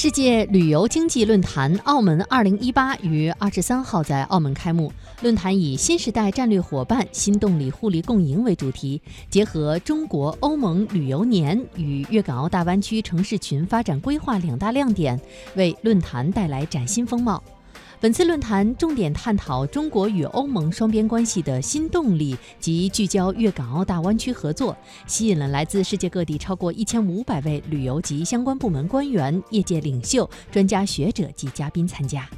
世界旅游经济论坛澳门二零一八于二十三号在澳门开幕。论坛以“新时代战略伙伴，新动力互利共赢”为主题，结合中国欧盟旅游年与粤港澳大湾区城市群发展规划两大亮点，为论坛带来崭新风貌。本次论坛重点探讨中国与欧盟双边关系的新动力及聚焦粤港澳大湾区合作，吸引了来自世界各地超过一千五百位旅游及相关部门官员、业界领袖、专家学者及嘉宾参加。